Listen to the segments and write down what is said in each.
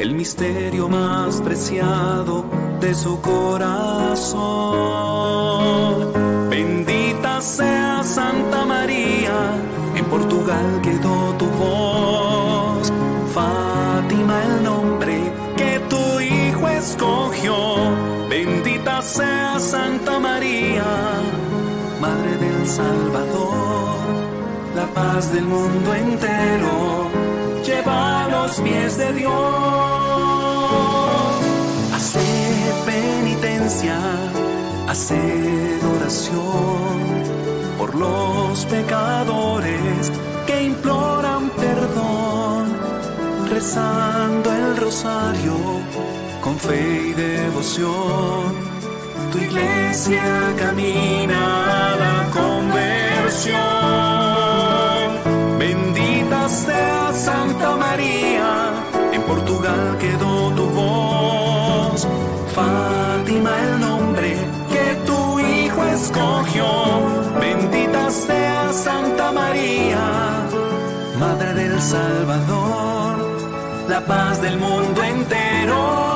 el misterio más preciado de su corazón. Bendita sea Santa María, en Portugal quedó tu voz. Fátima el nombre que tu hijo escogió. Bendita sea Santa María, Madre del Salvador, la paz del mundo entero los pies de Dios. Hacer penitencia, hacer oración por los pecadores que imploran perdón, rezando el rosario con fe y devoción. Tu iglesia camina a la conversión. María, en Portugal quedó tu voz. Fátima el nombre que tu hijo escogió. Bendita sea Santa María, Madre del Salvador, la paz del mundo entero.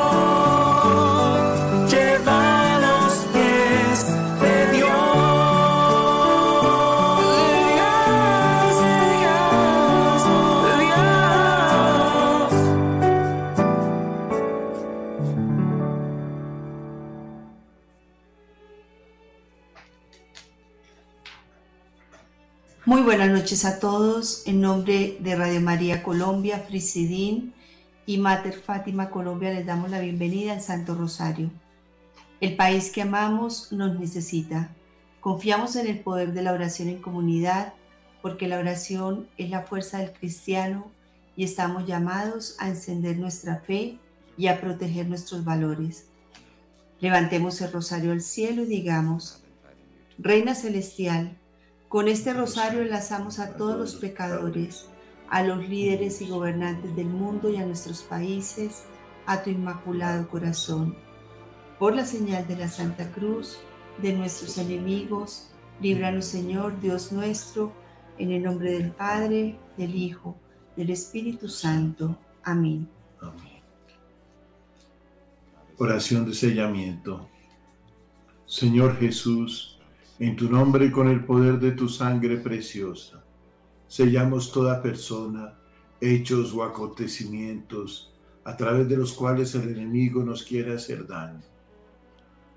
Muy buenas noches a todos. En nombre de Radio María Colombia, Frisidín y Mater Fátima Colombia les damos la bienvenida al Santo Rosario. El país que amamos nos necesita. Confiamos en el poder de la oración en comunidad porque la oración es la fuerza del cristiano y estamos llamados a encender nuestra fe y a proteger nuestros valores. Levantemos el rosario al cielo y digamos, Reina Celestial, con este rosario enlazamos a todos los pecadores, a los líderes y gobernantes del mundo y a nuestros países, a tu inmaculado corazón. Por la señal de la Santa Cruz, de nuestros enemigos, líbranos Señor, Dios nuestro, en el nombre del Padre, del Hijo, del Espíritu Santo. Amén. Oración de sellamiento. Señor Jesús, en tu nombre y con el poder de tu sangre preciosa, sellamos toda persona, hechos o acontecimientos a través de los cuales el enemigo nos quiere hacer daño.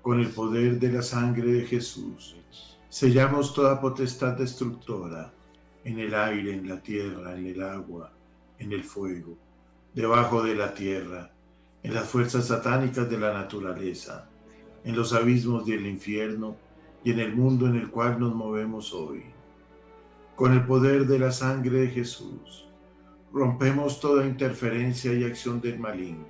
Con el poder de la sangre de Jesús, sellamos toda potestad destructora en el aire, en la tierra, en el agua, en el fuego, debajo de la tierra, en las fuerzas satánicas de la naturaleza, en los abismos del infierno y en el mundo en el cual nos movemos hoy. Con el poder de la sangre de Jesús, rompemos toda interferencia y acción del maligno.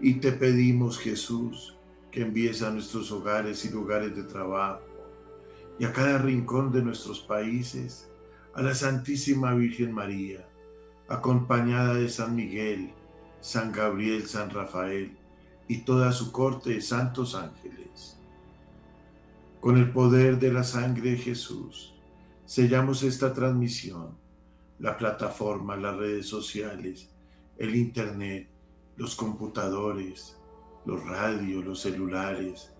Y te pedimos, Jesús, que envíes a nuestros hogares y lugares de trabajo y a cada rincón de nuestros países a la Santísima Virgen María, acompañada de San Miguel, San Gabriel, San Rafael y toda su corte de santos ángeles. Con el poder de la sangre de Jesús, sellamos esta transmisión, la plataforma, las redes sociales, el Internet, los computadores, los radios, los celulares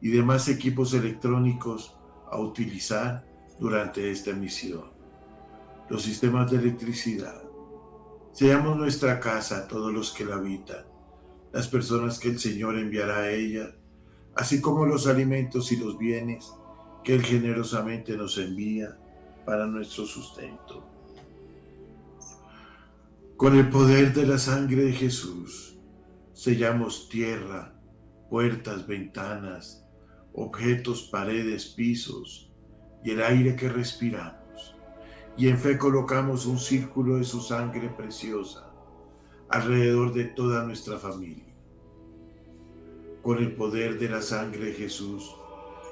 y demás equipos electrónicos a utilizar durante esta emisión. Los sistemas de electricidad. Seamos nuestra casa todos los que la habitan, las personas que el Señor enviará a ella, así como los alimentos y los bienes que Él generosamente nos envía para nuestro sustento. Con el poder de la sangre de Jesús, sellamos tierra, puertas, ventanas, objetos, paredes, pisos y el aire que respiramos. Y en fe colocamos un círculo de su sangre preciosa alrededor de toda nuestra familia. Con el poder de la sangre de Jesús,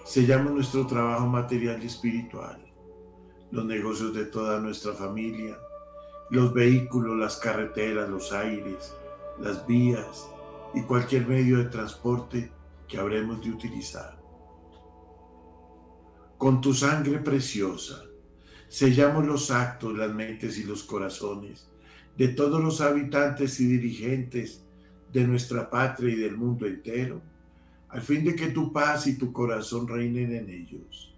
sellamos nuestro trabajo material y espiritual, los negocios de toda nuestra familia, los vehículos, las carreteras, los aires, las vías y cualquier medio de transporte que habremos de utilizar. Con tu sangre preciosa, sellamos los actos, las mentes y los corazones de todos los habitantes y dirigentes de nuestra patria y del mundo entero, al fin de que tu paz y tu corazón reinen en ellos.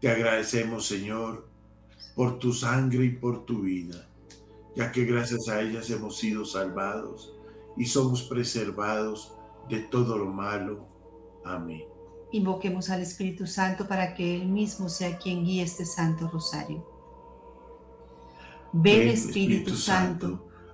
Te agradecemos, Señor, por tu sangre y por tu vida, ya que gracias a ellas hemos sido salvados y somos preservados de todo lo malo. Amén. Invoquemos al Espíritu Santo para que Él mismo sea quien guíe este Santo Rosario. Ven Espíritu Santo,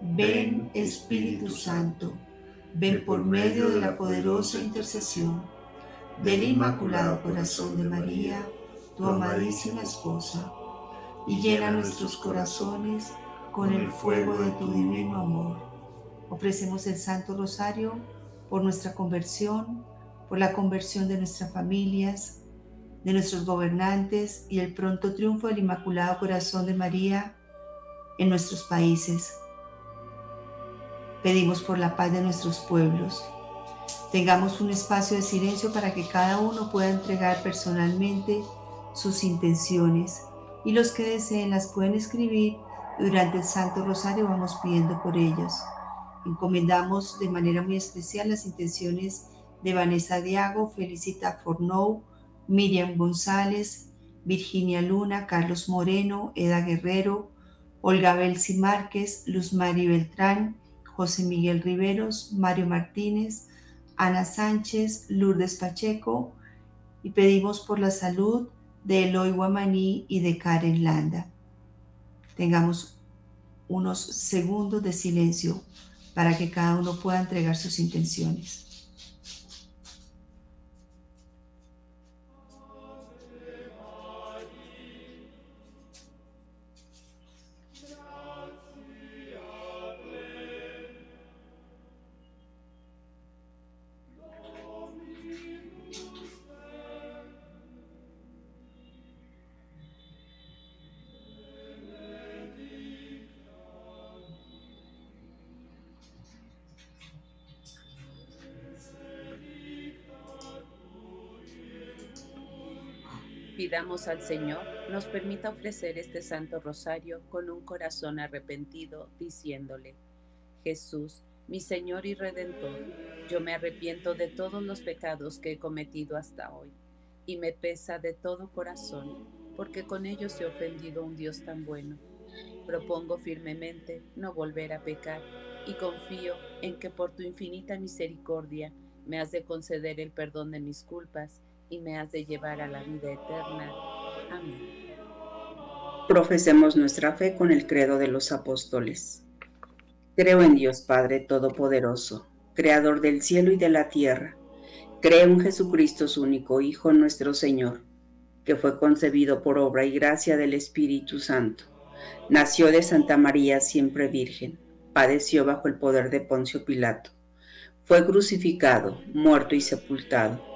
Ven Espíritu Santo, ven por medio de la poderosa intercesión del Inmaculado Corazón de María, tu amadísima esposa, y llena nuestros corazones con el fuego de tu divino amor. Ofrecemos el Santo Rosario por nuestra conversión, por la conversión de nuestras familias, de nuestros gobernantes y el pronto triunfo del Inmaculado Corazón de María en nuestros países. Pedimos por la paz de nuestros pueblos. Tengamos un espacio de silencio para que cada uno pueda entregar personalmente sus intenciones y los que deseen las pueden escribir durante el Santo Rosario vamos pidiendo por ellos. Encomendamos de manera muy especial las intenciones de Vanessa Diago, Felicita Fornou, Miriam González, Virginia Luna, Carlos Moreno, Eda Guerrero, Olga Belsi Márquez, Luz Mari Beltrán, José Miguel Riveros, Mario Martínez, Ana Sánchez, Lourdes Pacheco y pedimos por la salud de Eloy Guamaní y de Karen Landa. Tengamos unos segundos de silencio para que cada uno pueda entregar sus intenciones. Pidamos al Señor nos permita ofrecer este Santo Rosario con un corazón arrepentido, diciéndole, Jesús, mi Señor y Redentor, yo me arrepiento de todos los pecados que he cometido hasta hoy, y me pesa de todo corazón, porque con ellos he ofendido a un Dios tan bueno. Propongo firmemente no volver a pecar, y confío en que por tu infinita misericordia me has de conceder el perdón de mis culpas y me has de llevar a la vida eterna. Amén. Profesemos nuestra fe con el credo de los apóstoles. Creo en Dios Padre Todopoderoso, Creador del cielo y de la tierra. Creo en Jesucristo, su único Hijo, nuestro Señor, que fue concebido por obra y gracia del Espíritu Santo. Nació de Santa María siempre Virgen, padeció bajo el poder de Poncio Pilato. Fue crucificado, muerto y sepultado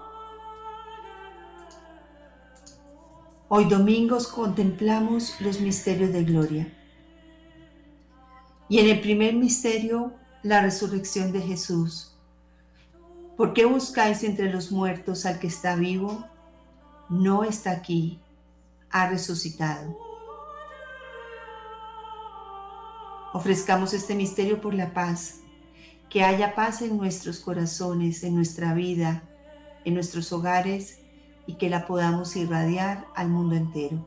Hoy domingos contemplamos los misterios de gloria. Y en el primer misterio, la resurrección de Jesús. ¿Por qué buscáis entre los muertos al que está vivo? No está aquí, ha resucitado. Ofrezcamos este misterio por la paz, que haya paz en nuestros corazones, en nuestra vida, en nuestros hogares y que la podamos irradiar al mundo entero.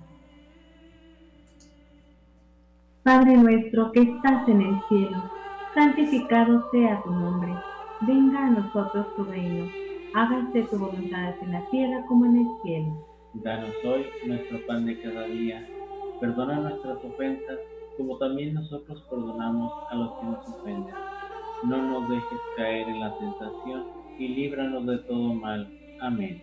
Padre nuestro que estás en el cielo, santificado sea tu nombre venga a nosotros tu reino, hágase tu voluntad en la tierra como en el cielo. Danos hoy nuestro pan de cada día, perdona nuestras ofensas como también nosotros perdonamos a los que nos ofenden. No nos dejes caer en la tentación y líbranos de todo mal. Amén.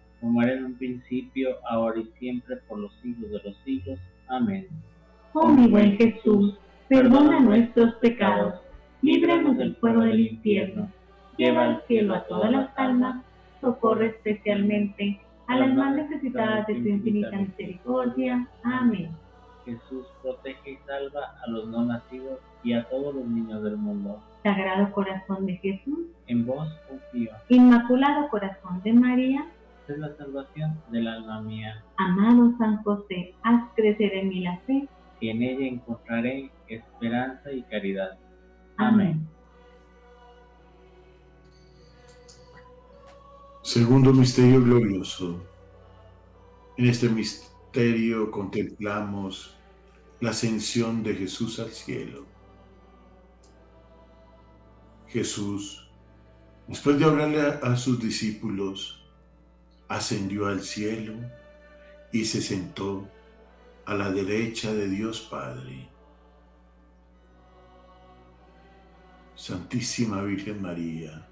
Como era en un principio, ahora y siempre, por los siglos de los siglos. Amén. Oh mi buen Jesús, perdona nuestros pecados, líbranos del fuego del infierno, lleva al cielo a todas las almas, socorre especialmente a las más necesitadas de tu infinita misericordia. Amén. Jesús protege y salva a los no nacidos y a todos los niños del mundo. Sagrado corazón de Jesús, en vos confío. Inmaculado corazón de María, es la salvación del alma mía. Amado San José, haz crecer en mí la fe, y en ella encontraré esperanza y caridad. Amén. Segundo misterio glorioso, En este misterio contemplamos la ascensión de Jesús al cielo. Jesús, después de hablarle a, sus discípulos, ascendió al cielo y se sentó a la derecha de Dios Padre. Santísima Virgen María,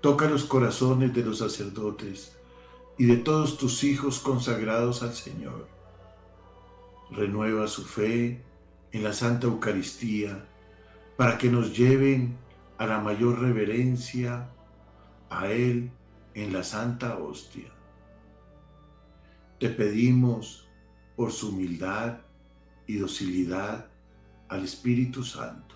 toca los corazones de los sacerdotes y de todos tus hijos consagrados al Señor. Renueva su fe en la Santa Eucaristía para que nos lleven a la mayor reverencia a Él en la Santa Hostia. Te pedimos por su humildad y docilidad al Espíritu Santo.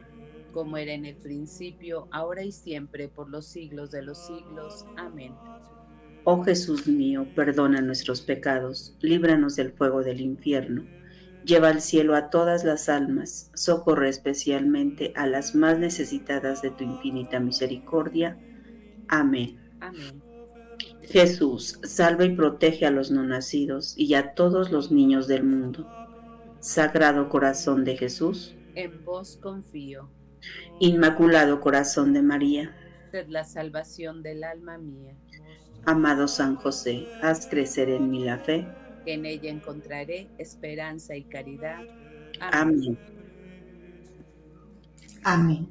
como era en el principio, ahora y siempre, por los siglos de los siglos. Amén. Oh Jesús mío, perdona nuestros pecados, líbranos del fuego del infierno, lleva al cielo a todas las almas, socorre especialmente a las más necesitadas de tu infinita misericordia. Amén. Amén. Jesús, salva y protege a los no nacidos y a todos los niños del mundo. Sagrado corazón de Jesús, En vos confío, Inmaculado corazón de María, sed la salvación del alma mía, amado San José, haz crecer en mí la fe. que en ella encontraré esperanza y caridad. Amén. Amén.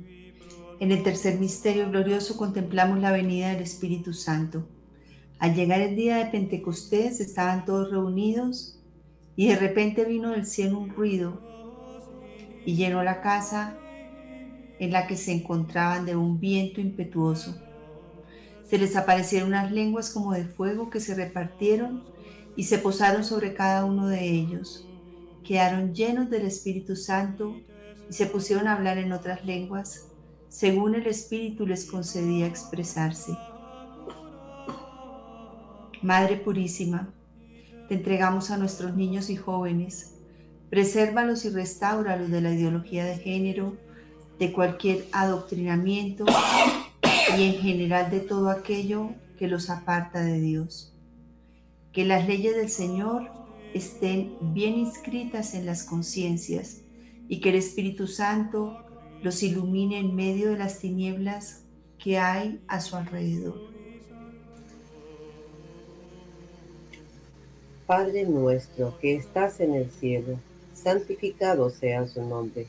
En el tercer misterio glorioso contemplamos la venida del Espíritu Santo. Al llegar el día de Pentecostés estaban todos reunidos y de repente vino del cielo un ruido y llenó la casa en la que se encontraban de un viento impetuoso. Se les aparecieron unas lenguas como de fuego que se repartieron y se posaron sobre cada uno de ellos. Quedaron llenos del Espíritu Santo y se pusieron a hablar en otras lenguas, según el Espíritu les concedía expresarse. Madre Purísima, te entregamos a nuestros niños y jóvenes, presérvalos y restáuralos de la ideología de género, de cualquier adoctrinamiento y en general de todo aquello que los aparta de Dios. Que las leyes del Señor estén bien inscritas en las conciencias y que el Espíritu Santo los ilumine en medio de las tinieblas que hay a su alrededor. Padre nuestro que estás en el cielo, santificado sea su nombre.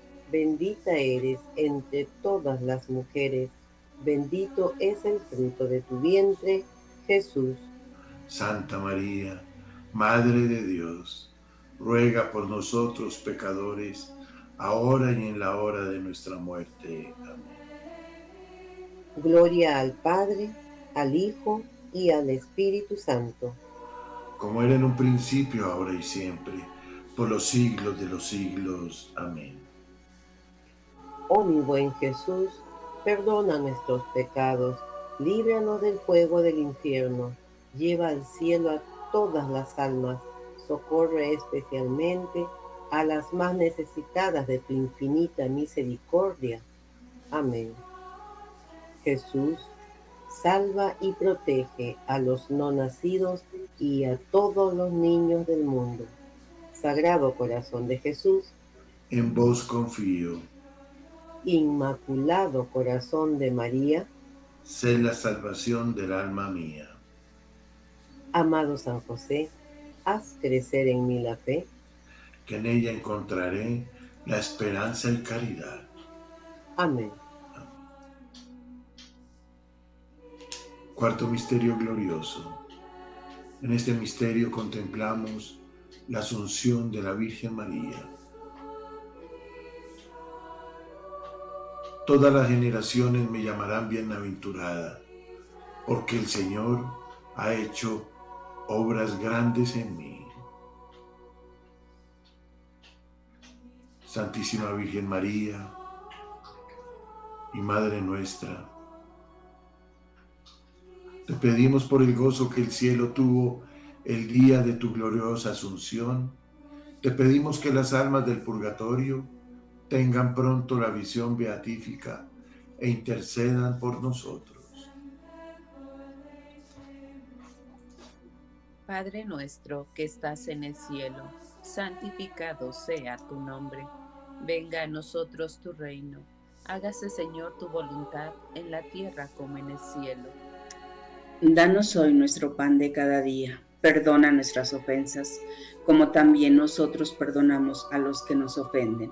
bendita eres entre todas las mujeres, bendito es el fruto de tu vientre, Jesús. Santa María, Madre de Dios, ruega por nosotros pecadores, ahora y en la hora de nuestra muerte. Amén. Gloria al Padre, al Hijo y al Espíritu Santo. Como era en un principio, ahora y siempre, por los siglos de los siglos. Amén. Oh mi buen Jesús, perdona nuestros pecados, líbranos del fuego del infierno, lleva al cielo a todas las almas, socorre especialmente a las más necesitadas de tu infinita misericordia. Amén. Jesús, salva y protege a los no nacidos y a todos los niños del mundo. Sagrado Corazón de Jesús, En vos confío, Inmaculado Corazón de María, sé la salvación del alma mía. amado San José, haz crecer en mí la fe. que en ella encontraré la esperanza y caridad. Amén. Cuarto misterio glorioso. En este misterio contemplamos la asunción de la Virgen María. Todas las generaciones me llamarán bienaventurada, porque el Señor ha hecho obras grandes en mí. Santísima Virgen María y Madre nuestra, te pedimos por el gozo que el cielo tuvo el día de tu gloriosa asunción. Te pedimos que las almas del purgatorio tengan pronto la visión beatífica e intercedan por nosotros. Padre nuestro que estás en el cielo, santificado sea tu nombre. Venga a nosotros tu reino. Hágase, Señor, tu voluntad en la tierra como en el cielo. Danos hoy nuestro pan de cada día. Perdona nuestras ofensas, como también nosotros perdonamos a los que nos ofenden.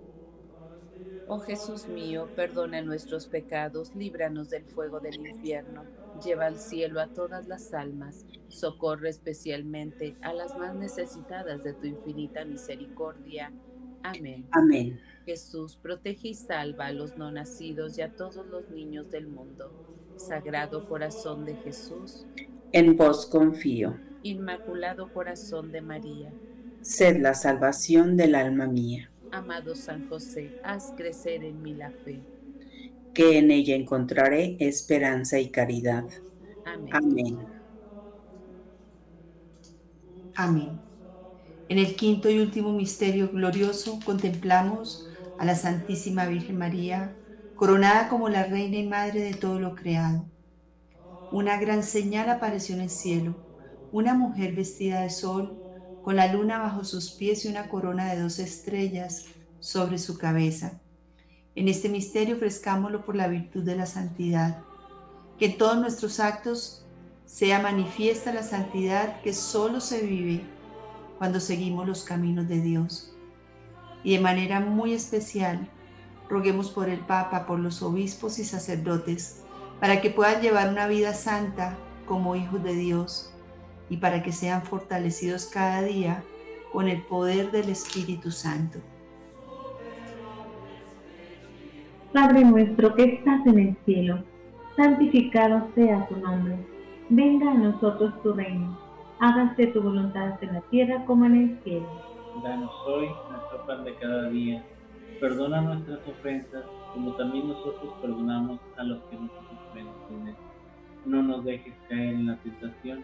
Oh Jesús mío, perdona nuestros pecados, líbranos del fuego del infierno, lleva al cielo a todas las almas, socorre especialmente a las más necesitadas de tu infinita misericordia. Amén. Amén. Jesús, protege y salva a los no nacidos y a todos los niños del mundo. Sagrado corazón de Jesús. En vos confío. Inmaculado corazón de María. Sed la salvación del alma mía. Amado San José, haz crecer en mí la fe. Que en ella encontraré esperanza y caridad. Amén. Amén. Amén. En el quinto y último misterio glorioso contemplamos a la Santísima Virgen María, coronada como la Reina y Madre de todo lo creado. Una gran señal apareció en el cielo, una mujer vestida de sol, con la luna bajo sus pies y una corona de dos estrellas sobre su cabeza. En este misterio ofrezcámoslo por la virtud de la santidad. Que en todos nuestros actos sea manifiesta la santidad que solo se vive cuando seguimos los caminos de Dios. Y de manera muy especial, roguemos por el Papa, por los obispos y sacerdotes, para que puedan llevar una vida santa como hijos de Dios y para que sean fortalecidos cada día con el poder del Espíritu Santo. Padre nuestro que estás en el cielo, santificado sea tu nombre. Venga a nosotros tu reino. Hágase tu voluntad en la tierra como en el cielo. Danos hoy nuestro pan de cada día. Perdona nuestras ofensas, como también nosotros perdonamos a los que nos ofenden. No nos dejes caer en la tentación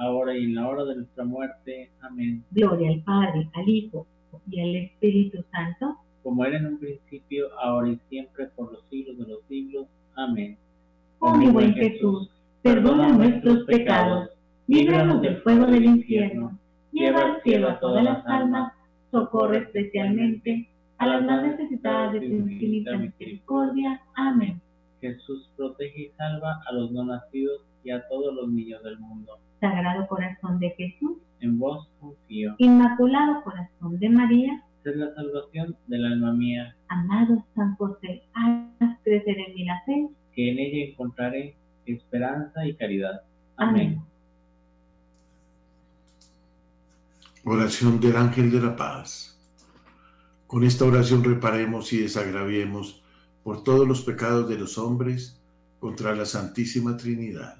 ahora y en la hora de nuestra muerte. Amén. Gloria al Padre, al Hijo y al Espíritu Santo. Como era en un principio, ahora y siempre, por los siglos de los siglos. Amén. Oh mi buen Jesús, perdona nuestros pecados, líbranos del fuego del infierno, lleva al cielo a todas las almas, socorre especialmente a las más necesitadas de tu infinita misericordia. Amén. Jesús protege y salva a los no nacidos y a todos los niños del mundo. Sagrado corazón de Jesús, En vos confío. Inmaculado corazón de María, Sed la salvación del alma mía, amado San José, haz crecer en mí la fe. que en ella encontraré esperanza y caridad. Amén. Oración del ángel de la paz. Con esta oración reparemos y desagraviemos por todos los pecados de los hombres contra la Santísima Trinidad.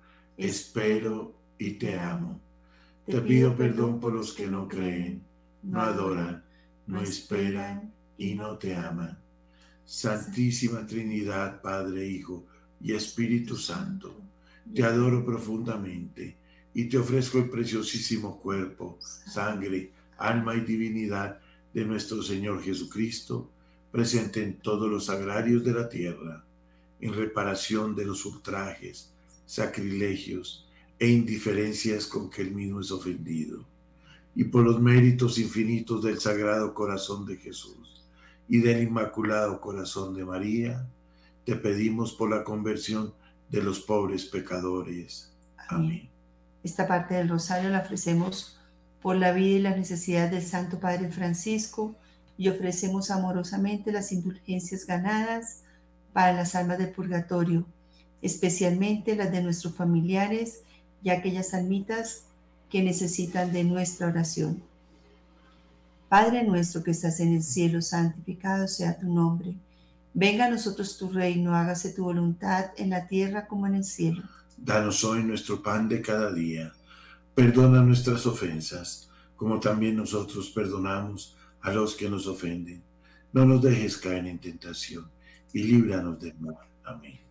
espero y te amo. Te pido perdón por los que no creen, no adoran, no esperan y no te aman. Santísima Trinidad, Padre, Hijo y Espíritu Santo, te adoro profundamente y te ofrezco el preciosísimo cuerpo, sangre, alma y divinidad de nuestro Señor Jesucristo, presente en todos los agrarios de la tierra, en reparación de los ultrajes, sacrilegios e indiferencias con que él mismo es ofendido, y por los méritos infinitos del Sagrado Corazón de Jesús y del Inmaculado Corazón de María, te pedimos por la conversión de los pobres pecadores. Amén. Esta parte del rosario la ofrecemos por la vida y las necesidades del Santo Padre Francisco y ofrecemos amorosamente las indulgencias ganadas para las almas del purgatorio, especialmente las de nuestros familiares y aquellas almitas que necesitan de nuestra oración. Padre nuestro que estás en el cielo, santificado sea tu nombre. Venga a nosotros tu reino, hágase tu voluntad en la tierra como en el cielo. Danos hoy nuestro pan de cada día. Perdona nuestras ofensas, como también nosotros perdonamos a los que nos ofenden. No nos dejes caer en tentación y líbranos del mal. Amén.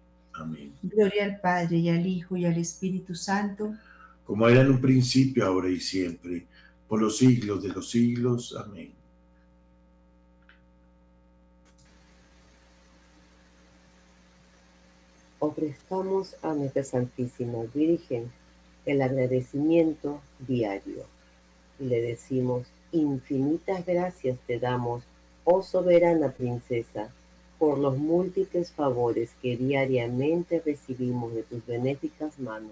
Amén. Gloria al Padre y al Hijo y al Espíritu Santo. Como era en un principio, ahora y siempre, por los siglos de los siglos. Amén. Ofrezcamos a nuestra Santísima Virgen el agradecimiento diario. Le decimos, infinitas gracias te damos, oh soberana princesa por los múltiples favores que diariamente recibimos de tus benéficas manos.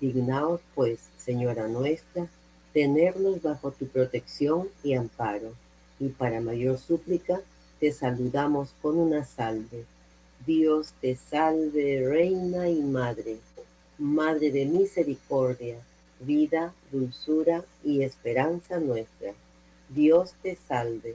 Dignaos, pues, Señora nuestra, tenernos bajo tu protección y amparo, y para mayor súplica te saludamos con una salve. Dios te salve, Reina y Madre, Madre de misericordia, vida, dulzura y esperanza nuestra. Dios te salve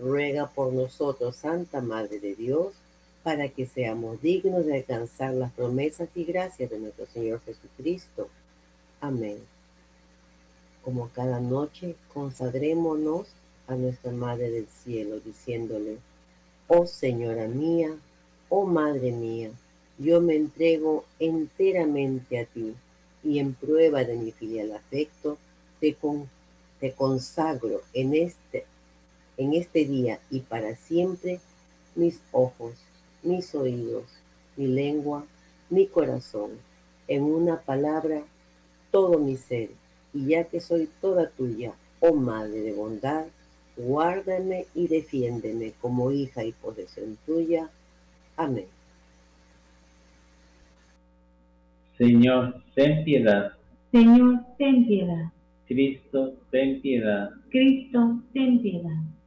ruega por nosotros, Santa Madre de Dios, para que seamos dignos de alcanzar las promesas y gracias de nuestro Señor Jesucristo. Amén. Como cada noche, consagrémonos a nuestra Madre del Cielo, diciéndole, Oh Señora mía, oh Madre mía, yo me entrego enteramente a ti y en prueba de mi filial afecto, te, te consagro en este en este día y para siempre mis ojos, mis oídos, mi lengua, mi corazón, en una palabra, todo mi ser, y ya que soy toda tuya, oh Madre de bondad, guárdame y defiéndeme como hija y posesión tuya. Amén. Señor, ten piedad. Señor, ten piedad. Cristo, ten piedad. Cristo, ten piedad.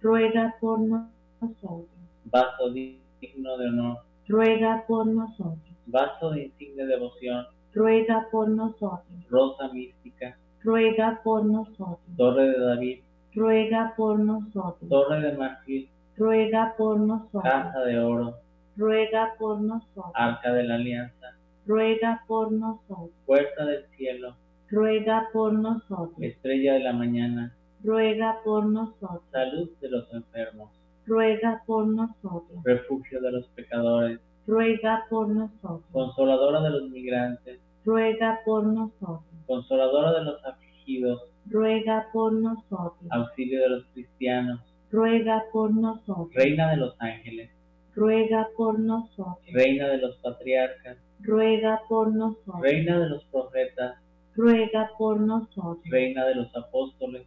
ruega por nosotros. Vaso digno de honor, ruega por nosotros. Vaso de insigne devoción, ruega por nosotros. Rosa mística, ruega por nosotros. Torre de David, ruega por nosotros. Torre de marfil, ruega por nosotros. Casa de oro, ruega por nosotros. Arca de la Alianza, ruega por nosotros. Puerta del cielo, ruega por nosotros. Estrella de la mañana, ruega por nosotros. Salud de los enfermos, ruega por nosotros. Refugio de los pecadores, ruega por nosotros. Consoladora de los migrantes, ruega por nosotros. Consoladora de los afligidos, ruega por nosotros. Auxilio de los cristianos, ruega por nosotros. Reina de los ángeles, ruega por nosotros. Reina de los patriarcas, ruega por nosotros. Reina de los profetas, ruega por nosotros. Reina de los apóstoles,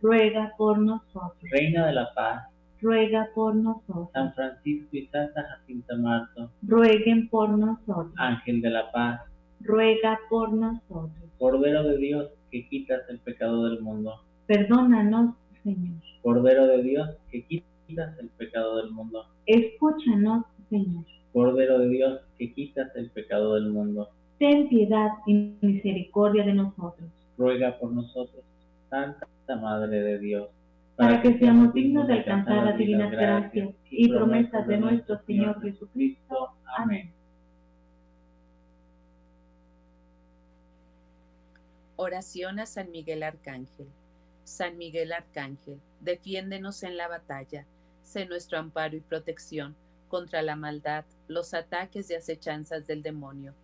ruega por nosotros. Reina de la paz, ruega por nosotros. San Francisco y Santa Jacinta Marto, rueguen por nosotros. Ángel de la paz, ruega por nosotros. Cordero de Dios que quitas el pecado del mundo, perdónanos, Señor. Cordero de Dios que quitas el pecado del mundo, escúchanos, Señor. Cordero de Dios que quitas el pecado del mundo, ten piedad y misericordia de nosotros. Ruega por nosotros, Santa Madre de Dios, para que seamos dignos de alcanzar las divinas gracias y promesas de nuestro Señor Jesucristo. Amén. Oración a San Miguel Arcángel. San Miguel Arcángel, defiéndenos en la batalla, sé nuestro amparo y protección contra la maldad, los ataques y acechanzas del demonio.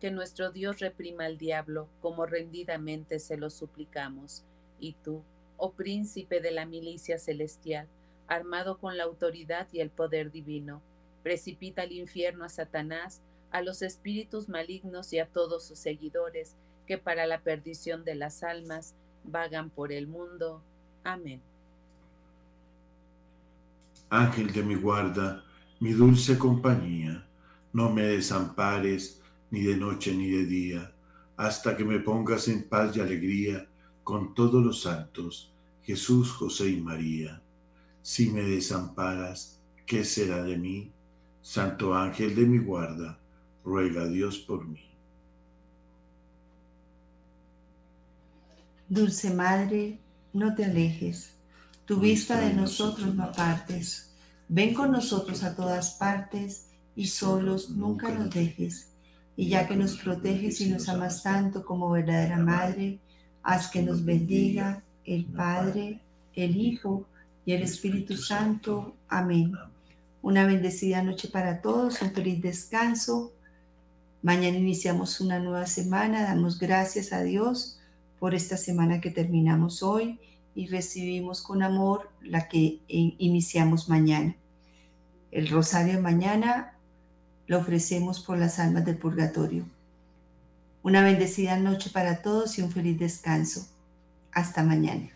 Que nuestro Dios reprima al diablo como rendidamente se lo suplicamos. Y tú, oh príncipe de la milicia celestial, armado con la autoridad y el poder divino, precipita al infierno a Satanás, a los espíritus malignos y a todos sus seguidores, que para la perdición de las almas vagan por el mundo. Amén. Ángel de mi guarda, mi dulce compañía, no me desampares ni de noche ni de día, hasta que me pongas en paz y alegría con todos los santos, Jesús, José y María. Si me desamparas, ¿qué será de mí? Santo ángel de mi guarda, ruega a Dios por mí. Dulce Madre, no te alejes, tu vista de nosotros no apartes. Ven con nosotros a todas partes y solos nunca nos dejes. Y ya que nos proteges y nos amas tanto como verdadera Madre, haz que nos bendiga el Padre, el Hijo y el Espíritu Santo. Amén. Una bendecida noche para todos, un feliz descanso. Mañana iniciamos una nueva semana, damos gracias a Dios por esta semana que terminamos hoy y recibimos con amor la que iniciamos mañana. El rosario de mañana lo ofrecemos por las almas del purgatorio. Una bendecida noche para todos y un feliz descanso. Hasta mañana.